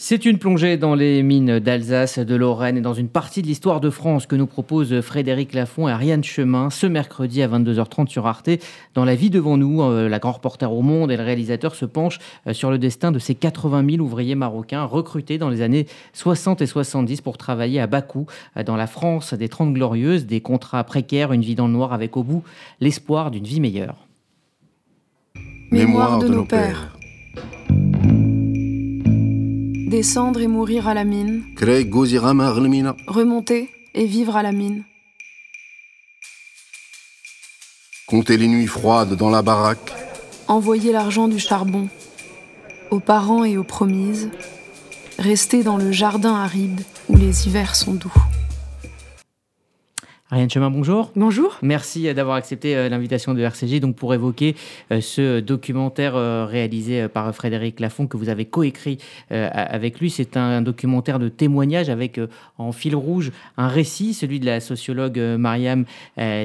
C'est une plongée dans les mines d'Alsace, de Lorraine et dans une partie de l'histoire de France que nous propose Frédéric Lafont et Ariane Chemin ce mercredi à 22h30 sur Arte. Dans La vie devant nous, euh, la grand reporter au monde et le réalisateur se penchent euh, sur le destin de ces 80 000 ouvriers marocains recrutés dans les années 60 et 70 pour travailler à Bakou, euh, dans la France des Trente Glorieuses, des contrats précaires, une vie dans le noir avec au bout l'espoir d'une vie meilleure. Mémoire de nos pères descendre et mourir à la mine, remonter et vivre à la mine. Compter les nuits froides dans la baraque, envoyer l'argent du charbon aux parents et aux promises, rester dans le jardin aride où les hivers sont doux. Ariane Chemin, bonjour. Bonjour. Merci d'avoir accepté euh, l'invitation de RCJ donc pour évoquer euh, ce documentaire euh, réalisé par Frédéric Lafont que vous avez coécrit avec lui. C'est un documentaire de témoignage avec en fil rouge un récit, celui de la sociologue Mariam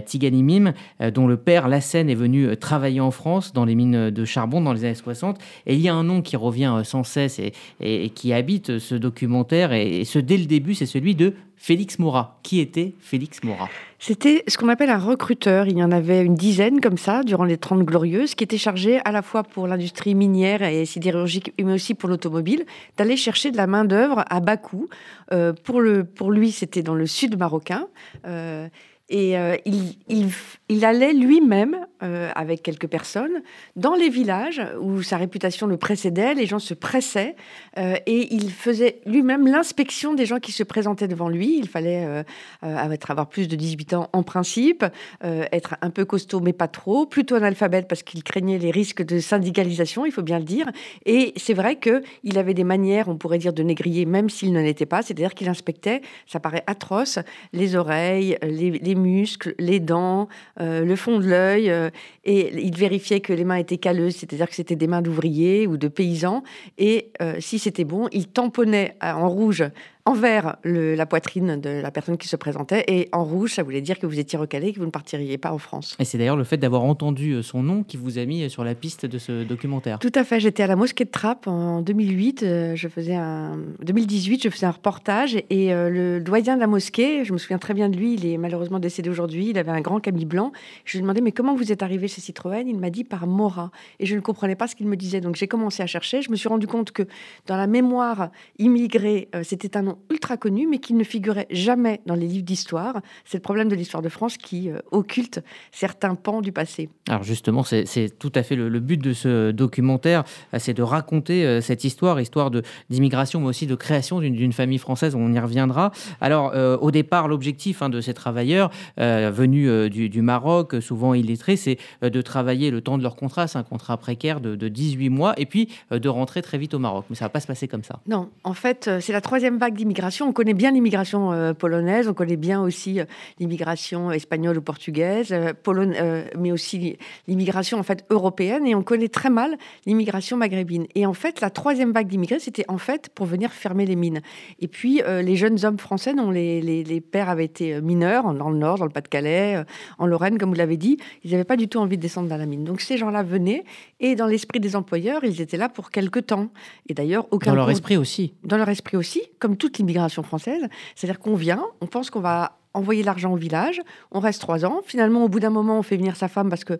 Tiganimim, dont le père Lassen est venu travailler en France dans les mines de charbon dans les années 60. Et il y a un nom qui revient sans cesse et, qui habite ce documentaire et ce dès le début, c'est celui de Félix Moura. Qui était Félix Moura C'était ce qu'on appelle un recruteur. Il y en avait une dizaine comme ça durant les 30 glorieuses qui étaient chargés à la fois pour l'industrie minière et sidérurgique, mais aussi pour l'automobile, d'aller chercher de la main-d'œuvre à bas coût. Euh, pour, pour lui, c'était dans le sud marocain. Euh, et euh, il, allait lui-même, euh, avec quelques personnes, dans les villages où sa réputation le précédait, les gens se pressaient, euh, et il faisait lui-même l'inspection des gens qui se présentaient devant lui. Il fallait avoir plus de 18 ans en principe, être un peu costaud mais pas trop, plutôt analphabète parce qu'il craignait les risques de syndicalisation, il faut bien le dire. Et c'est vrai qu'il avait des manières, on pourrait dire, de négrier, même s'il ne l'était pas, c'est-à-dire qu'il inspectait, ça paraît atroce, les oreilles, les, les muscles, les dents, euh, le fond de l'œil, euh, et il vérifiait que les mains étaient calleuses, c'est-à-dire que c'était des mains d'ouvriers ou de paysans, et euh, si c'était bon, il tamponnait en rouge en vert la poitrine de la personne qui se présentait et en rouge, ça voulait dire que vous étiez recalé, que vous ne partiriez pas en France. Et c'est d'ailleurs le fait d'avoir entendu euh, son nom qui vous a mis sur la piste de ce documentaire. Tout à fait. J'étais à la mosquée de Trappes en 2008. Euh, je faisais un 2018, je faisais un reportage et euh, le doyen de la mosquée, je me souviens très bien de lui. Il est malheureusement décédé aujourd'hui. Il avait un grand camis blanc. Je lui ai demandé mais comment vous êtes arrivé chez Citroën? Il m'a dit par Mora et je ne comprenais pas ce qu'il me disait. Donc j'ai commencé à chercher. Je me suis rendu compte que dans la mémoire immigrée, c'était un nom ultra connu, mais qui ne figurait jamais dans les livres d'histoire. C'est le problème de l'histoire de France qui euh, occulte certains pans du passé. Alors justement, c'est tout à fait le, but de ce documentaire, euh, c'est de raconter euh, cette histoire, histoire d'immigration, mais aussi de création d'une famille française. On y reviendra. Alors au départ, l'objectif hein, de ces travailleurs venus du, Maroc, souvent illettrés, c'est de travailler le temps de leur contrat, c'est un contrat précaire de, de 18 mois, et puis de rentrer très vite au Maroc. Mais ça va pas se passer comme ça. Non, en fait, c'est la troisième vague d'immigration. On connaît bien l'immigration euh, polonaise, on connaît bien aussi euh, l'immigration espagnole ou portugaise, euh, mais aussi l'immigration en fait européenne, et on connaît très mal l'immigration maghrébine. Et en fait, la troisième vague d'immigrés, c'était en fait pour venir fermer les mines. Et puis, les jeunes hommes français dont les, les, pères avaient été mineurs, dans le Nord, dans le Pas-de-Calais, en Lorraine, comme vous l'avez dit, ils n'avaient pas du tout envie de descendre dans la mine. Donc ces gens-là venaient, et dans l'esprit des employeurs, ils étaient là pour quelque temps. Et d'ailleurs, aucun... Dans leur esprit aussi. Dans leur esprit aussi, comme l'immigration française. C'est-à-dire qu'on vient, on pense qu'on va envoyer l'argent au village, on reste trois ans. Finalement, au bout d'un moment, on fait venir sa femme parce que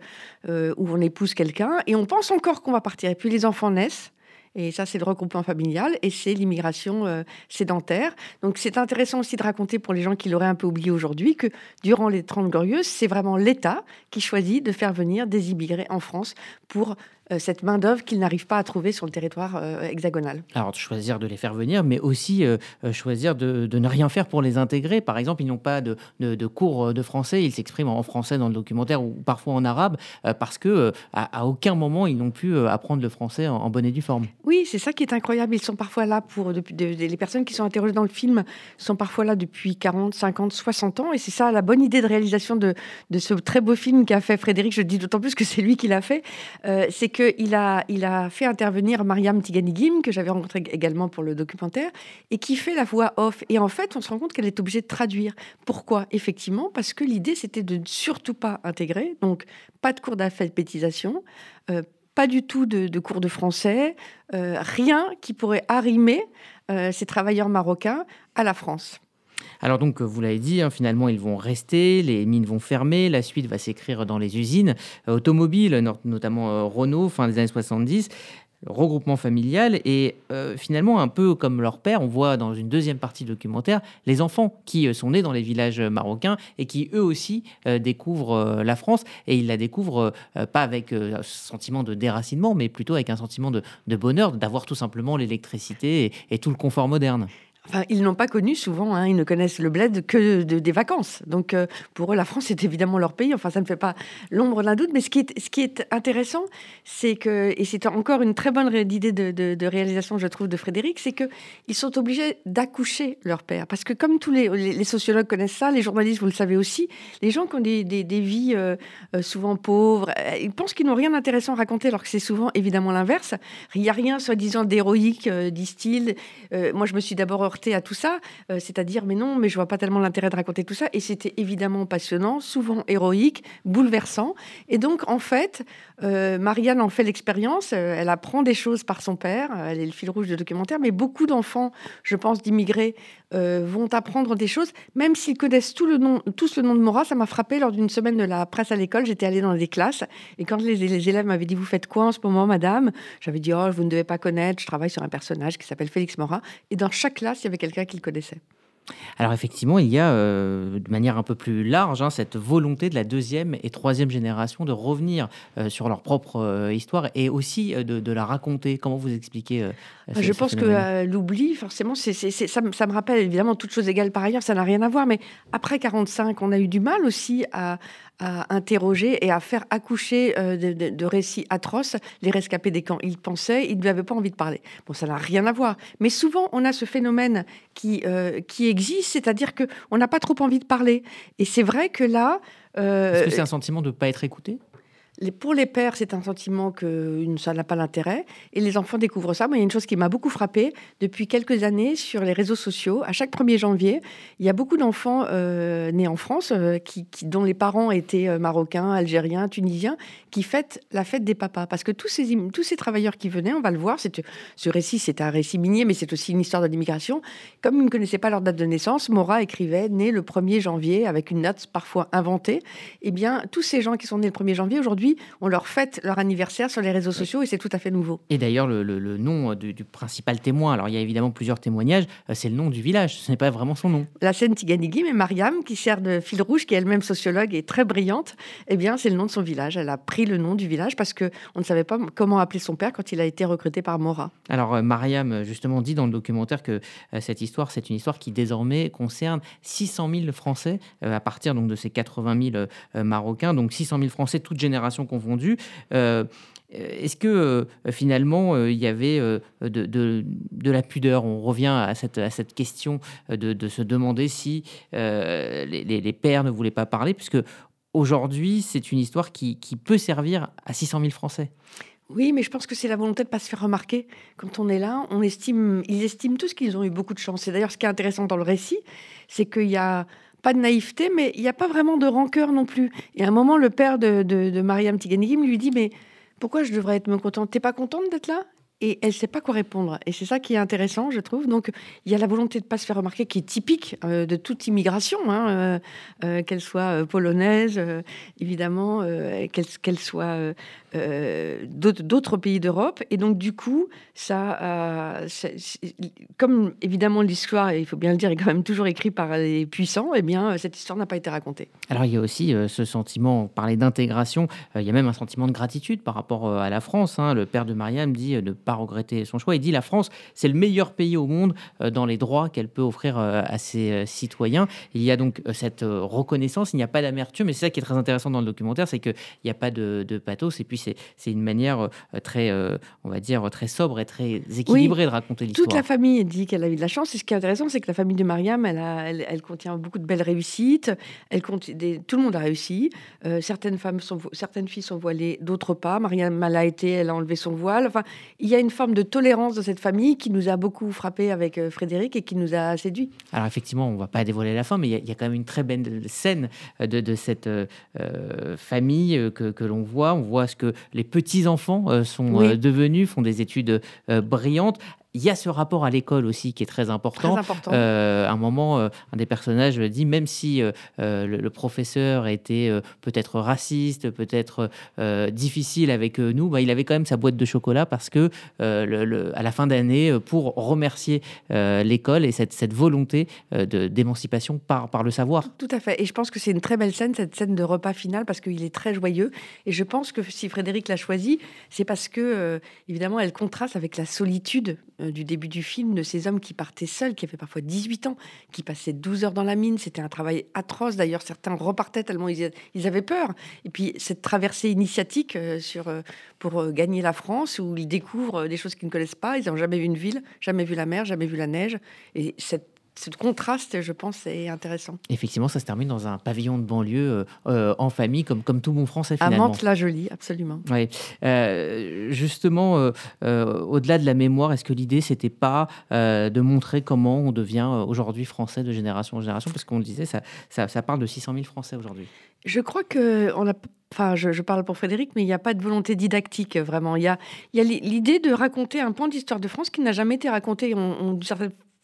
euh, ou on épouse quelqu'un, et on pense encore qu'on va partir. Et puis les enfants naissent. Et ça, c'est le regroupement familial et c'est l'immigration euh, sédentaire. Donc, c'est intéressant aussi de raconter pour les gens qui l'auraient un peu oublié aujourd'hui que durant les 30 Glorieuses, c'est vraiment l'État qui choisit de faire venir des immigrés en France pour cette main-d'œuvre qu'ils n'arrivent pas à trouver sur le territoire euh, hexagonal. Alors, choisir de les faire venir, mais aussi euh, choisir de, ne rien faire pour les intégrer. Par exemple, ils n'ont pas de, cours de français, ils s'expriment en français dans le documentaire ou parfois en arabe, parce que à, aucun moment ils n'ont pu apprendre le français en, bonne et due forme. Oui, c'est ça qui est incroyable. Ils sont parfois là pour. Les personnes qui sont interrogées dans le film sont parfois là depuis 40, 50, 60 ans. Et c'est ça la bonne idée de réalisation de, ce très beau film qu'a fait Frédéric. Je dis d'autant plus que c'est lui qui l'a fait. c'est il a fait intervenir Mariam Tiganigim, que j'avais rencontré également pour le documentaire, et qui fait la voix off. Et en fait, on se rend compte qu'elle est obligée de traduire. Pourquoi? Effectivement, parce que l'idée, c'était de ne surtout pas intégrer, donc pas de cours d'alphabétisation, euh, pas du tout de, cours de français, euh, rien qui pourrait arrimer ces travailleurs marocains à la France. Alors donc, vous l'avez dit, hein, finalement, ils vont rester, les mines vont fermer, la suite va s'écrire dans les usines. Automobiles, notamment Renault, fin des années 70 regroupement familial et euh, finalement un peu comme leur père, on voit dans une deuxième partie documentaire les enfants qui euh, sont nés dans les villages marocains et qui eux aussi euh, découvrent la France et ils la découvrent pas avec un sentiment de déracinement mais plutôt avec un sentiment de, bonheur d'avoir tout simplement l'électricité et, tout le confort moderne ils n'ont pas connu souvent, hein, ils ne connaissent le bled que des vacances. Donc euh, pour eux, la France est évidemment leur pays. Enfin, ça ne fait pas l'ombre d'un doute. Mais ce qui est, intéressant, c'est que, et c'est encore une très bonne idée de, réalisation, je trouve, de Frédéric, c'est qu'ils sont obligés d'accoucher leur père. Parce que comme tous les, sociologues connaissent ça, les journalistes, vous le savez aussi, les gens qui ont des, vies euh, euh, souvent pauvres, ils pensent qu'ils n'ont rien d'intéressant à raconter, alors que c'est souvent évidemment l'inverse. Il n'y a rien, soi-disant, d'héroïque, disent-ils. moi, je me suis d'abord à tout ça, euh, c'est-à-dire mais non, mais je vois pas tellement l'intérêt de raconter tout ça. Et c'était évidemment passionnant, souvent héroïque, bouleversant. Et donc en fait, euh, Marianne en fait l'expérience. Euh, elle apprend des choses par son père. Elle est le fil rouge du documentaire. Mais beaucoup d'enfants, je pense, d'immigrés vont apprendre des choses, même s'ils connaissent tout le nom, tous le nom de Mora. Ça m'a frappé lors d'une semaine de la presse à l'école. J'étais allée dans des classes et quand les, les élèves m'avaient dit vous faites quoi en ce moment, madame, j'avais dit oh vous ne devez pas connaître. Je travaille sur un personnage qui s'appelle Félix Mora. Et dans chaque classe il y avait quelqu'un qui le connaissait. Alors effectivement, il y a euh, de manière un peu plus large hein, cette volonté de la deuxième et troisième génération de revenir euh, sur leur propre euh, histoire et aussi de, la raconter. Comment vous expliquez Je pense que l'oubli, forcément, c'est, ça, ça, me rappelle évidemment toutes choses égales par ailleurs, ça n'a rien à voir, mais après 45, on a eu du mal aussi à, à interroger et à faire accoucher euh, de, récits atroces les rescapés des camps. Ils pensaient, ils n'avaient pas envie de parler. Bon, ça n'a rien à voir. Mais souvent, on a ce phénomène qui, euh, qui existe, c'est-à-dire qu'on n'a pas trop envie de parler. Et c'est vrai que là... Euh, Est-ce que c'est un sentiment de ne pas être écouté? Pour les pères, c'est un sentiment que ça n'a pas l'intérêt. Et les enfants découvrent ça. Moi, il y a une chose qui m'a beaucoup frappée depuis quelques années sur les réseaux sociaux. À chaque 1er janvier, il y a beaucoup d'enfants euh, nés en France, euh, qui, dont les parents étaient euh, marocains, algériens, tunisiens, qui fêtent la fête des papas. Parce que tous ces, tous ces travailleurs qui venaient, on va le voir, ce récit, c'est un récit minier, mais c'est aussi une histoire de l'immigration. Comme ils ne connaissaient pas leur date de naissance, Mora écrivait né le 1er janvier, avec une date parfois inventée. Eh bien, tous ces gens qui sont nés le 1er janvier, aujourd'hui, on leur fête leur anniversaire sur les réseaux sociaux et c'est tout à fait nouveau. Et d'ailleurs, le, nom euh, du, principal témoin, alors il y a évidemment plusieurs témoignages, euh, c'est le nom du village, ce n'est pas vraiment son nom. La scène Tiganigi, mais Mariam, qui sert de fil rouge, qui est elle-même sociologue et très brillante, eh bien, c'est le nom de son village. Elle a pris le nom du village parce qu'on ne savait pas comment appeler son père quand il a été recruté par Mora. Alors, euh, Mariam, justement, dit dans le documentaire que cette histoire, c'est une histoire qui désormais concerne 600 000 Français à partir donc, de ces 80 000 Marocains, donc 600 000 Français, toute génération confondus. Euh, est-ce que euh, finalement euh, il y avait de, la pudeur? On revient à cette, à cette question de, se demander si les, pères ne voulaient pas parler, puisque aujourd'hui c'est une histoire qui, peut servir à 600 000 Français. Oui, mais je pense que c'est la volonté de ne pas se faire remarquer. Quand on est là, on estime, ils estiment tous qu'ils ont eu beaucoup de chance. Et d'ailleurs, ce qui est intéressant dans le récit, c'est qu'il y a pas de naïveté, mais il n'y a pas vraiment de rancœur non plus. Et à un moment, le père de, de, Mariam Tiganigim lui dit Mais pourquoi je devrais être me contente T'es pas contente d'être là? Et elle ne sait pas quoi répondre. Et c'est ça qui est intéressant, je trouve. Donc, il y a la volonté de ne pas se faire remarquer, qui est typique euh, de toute immigration, hein, euh, euh, qu'elle soit polonaise, évidemment, qu'elle soit d'autres pays d'Europe. Et donc, du coup, ça, comme évidemment l'histoire, il faut bien le dire, est quand même toujours écrite par les puissants, eh bien, cette histoire n'a pas été racontée. Alors, il y a aussi ce sentiment, parler d'intégration, il y a même un sentiment de gratitude par rapport à la France. Hein. Le père de Mariam dit de pas regretter son choix. Il dit la France, c'est le meilleur pays au monde euh, dans les droits qu'elle peut offrir euh, à ses euh, citoyens. Il y a donc cette reconnaissance, il n'y a pas d'amertume, et c'est ça qui est très intéressant dans le documentaire, c'est qu'il n'y a pas de, pathos, et puis c'est une manière très, on va dire, très sobre et très équilibrée de raconter l'histoire. Toute la famille dit qu'elle a eu de la chance, et ce qui est intéressant, c'est que la famille de Mariam, elle, elle, contient beaucoup de belles réussites, elle des, tout le monde a réussi, certaines, femmes sont, certaines filles sont voilées, d'autres pas. Mariam a été, elle a enlevé son voile. Enfin, il y a une forme de tolérance de cette famille qui nous a beaucoup frappé avec euh, Frédéric et qui nous a séduit. Alors effectivement, on ne va pas dévoiler la fin, mais il y, a quand même une très belle scène euh, de, cette euh, famille que, l'on voit. On voit ce que les petits-enfants sont devenus, font des études brillantes. Il y a ce rapport à l'école aussi qui est très important. Très important. Euh, à un moment, euh, un des personnages dit même si euh, le, professeur était peut-être raciste, peut-être difficile avec nous, bah, il avait quand même sa boîte de chocolat parce que le, à la fin d'année, pour remercier l'école et cette, cette volonté de d'émancipation par, par le savoir. Tout à fait. Et je pense que c'est une très belle scène, cette scène de repas final, parce qu'il est très joyeux. Et je pense que si Frédéric l'a choisi, c'est parce que, évidemment, elle contraste avec la solitude euh, du début du film de ces hommes qui partaient seuls, qui avaient parfois 18 ans, qui passaient 12 heures dans la mine. C'était un travail atroce. D'ailleurs, certains repartaient tellement ils, avaient peur. Et puis, cette traversée initiatique euh, sur, euh, pour gagner la France, où ils découvrent des choses qu'ils ne connaissent pas. Ils n'ont jamais vu une ville, jamais vu la mer, jamais vu la neige. Et cette ce contraste, je pense, est intéressant. Effectivement, ça se termine dans un pavillon de banlieue euh, euh, en famille, comme, comme tout bon français finalement. À Mantes-la-Jolie, absolument. Euh, justement, au-delà de la mémoire, est-ce que l'idée, c'était pas de montrer comment on devient aujourd'hui français de génération en génération? Parce qu'on le disait, ça, ça, parle de 600 000 Français aujourd'hui. Je crois que on a Enfin, je, parle pour Frédéric, mais il n'y a pas de volonté didactique, vraiment. Il y a, il y a l'idée de raconter un point d'histoire de France qui n'a jamais été raconté. On,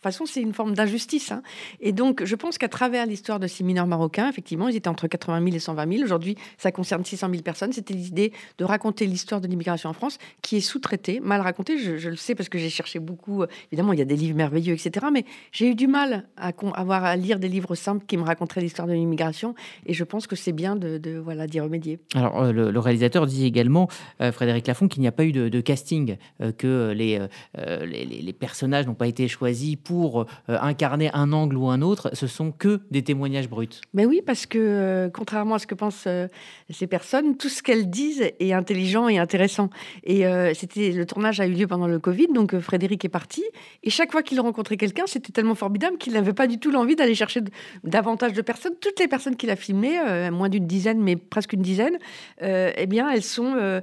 façon, c'est une forme d'injustice. Hein. Et donc, je pense qu'à travers l'histoire de ces mineurs marocains, effectivement, ils étaient entre 80 000 et 120 000. Aujourd'hui, ça concerne 600 000 personnes. C'était l'idée de raconter l'histoire de l'immigration en France, qui est sous-traitée, mal racontée. Je, le sais parce que j'ai cherché beaucoup. Euh, évidemment, il y a des livres merveilleux, etc. Mais j'ai eu du mal à avoir à lire des livres simples qui me raconteraient l'histoire de l'immigration. Et je pense que c'est bien de, voilà d'y remédier. Alors, euh, le, réalisateur dit également, euh, Frédéric Lafont, qu'il n'y a pas eu de, casting, que les, les, les personnages n'ont pas été choisis pour euh, incarner un angle ou un autre, ce sont que des témoignages bruts. Mais oui, parce que euh, contrairement à ce que pensent euh, ces personnes, tout ce qu'elles disent est intelligent et intéressant. Et c'était le tournage a eu lieu pendant le Covid, donc Frédéric est parti. Et chaque fois qu'il rencontrait quelqu'un, c'était tellement formidable qu'il n'avait pas du tout l'envie d'aller chercher davantage de personnes. Toutes les personnes qu'il a filmées, moins d'une dizaine, mais presque une dizaine, eh bien, elles sont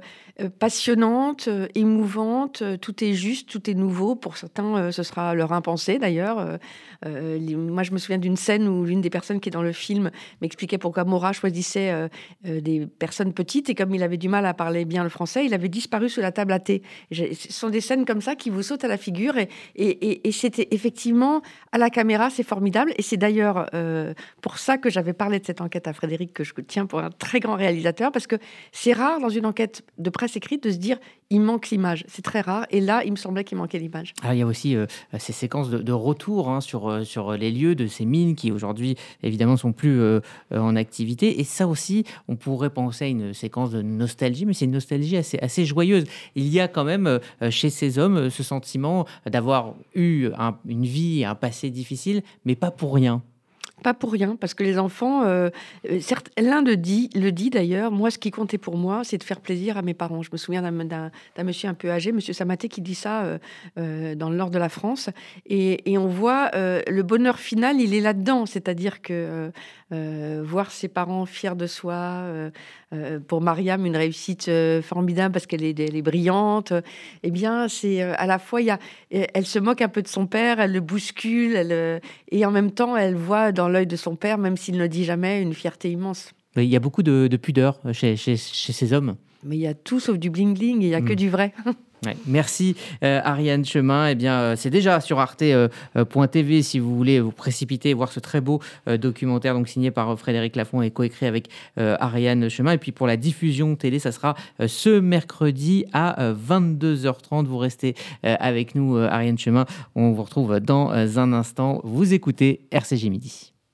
passionnantes, émouvantes. Tout est juste, tout est nouveau. Pour certains, ce sera leur impensé d'ailleurs. Euh, euh, moi, je me souviens d'une scène où l'une des personnes qui est dans le film m'expliquait pourquoi Mora choisissait euh, des personnes petites et comme il avait du mal à parler bien le français, il avait disparu sous la table à thé. Ce sont des scènes comme ça qui vous sautent à la figure et, et, c'était effectivement à la caméra, c'est formidable. Et c'est d'ailleurs pour ça que j'avais parlé de cette enquête à Frédéric, que je tiens pour un très grand réalisateur, parce que c'est rare dans une enquête de presse écrite de se dire il manque l'image. C'est très rare. Et là, il me semblait qu'il manquait l'image. il y a aussi ces séquences de, retour hein, sur, euh, sur les lieux de ces mines qui aujourd'hui évidemment sont plus euh, euh, en activité. Et ça aussi, on pourrait penser à une séquence de nostalgie, mais c'est une nostalgie assez, assez joyeuse. Il y a quand même chez ces hommes ce sentiment d'avoir eu une vie, un passé difficile, mais pas pour rien. Pas pour rien, parce que les enfants, euh, euh, certes, l'un le dit, le dit d'ailleurs, moi, ce qui comptait pour moi, c'est de faire plaisir à mes parents. Je me souviens d'un monsieur un peu âgé, monsieur Samaté, qui dit ça euh, dans le nord de la France. Et, et on voit le bonheur final, il est là-dedans. C'est-à-dire que voir ses parents fiers de soi, pour Mariam, une réussite formidable parce qu'elle est, est, brillante, eh bien, c'est à la fois, il y a, elle se moque un peu de son père, elle le bouscule, elle, et en même temps, elle voit dans l'œil de son père, même s'il ne dit jamais, une fierté immense. Il y a beaucoup de, pudeur chez, chez, ces hommes. Mais il y a tout sauf du bling-bling, il n'y a que hmm. du vrai. merci euh, Ariane Chemin. Eh bien, euh, c'est déjà sur arte.tv euh, si vous voulez vous précipiter voir ce très beau documentaire donc signé par Frédéric Lafont et coécrit avec Ariane Chemin. Et puis pour la diffusion télé, ça sera ce mercredi à 22h30. Vous restez avec nous, Ariane Chemin. On vous retrouve dans un instant. Vous écoutez RCG Midi.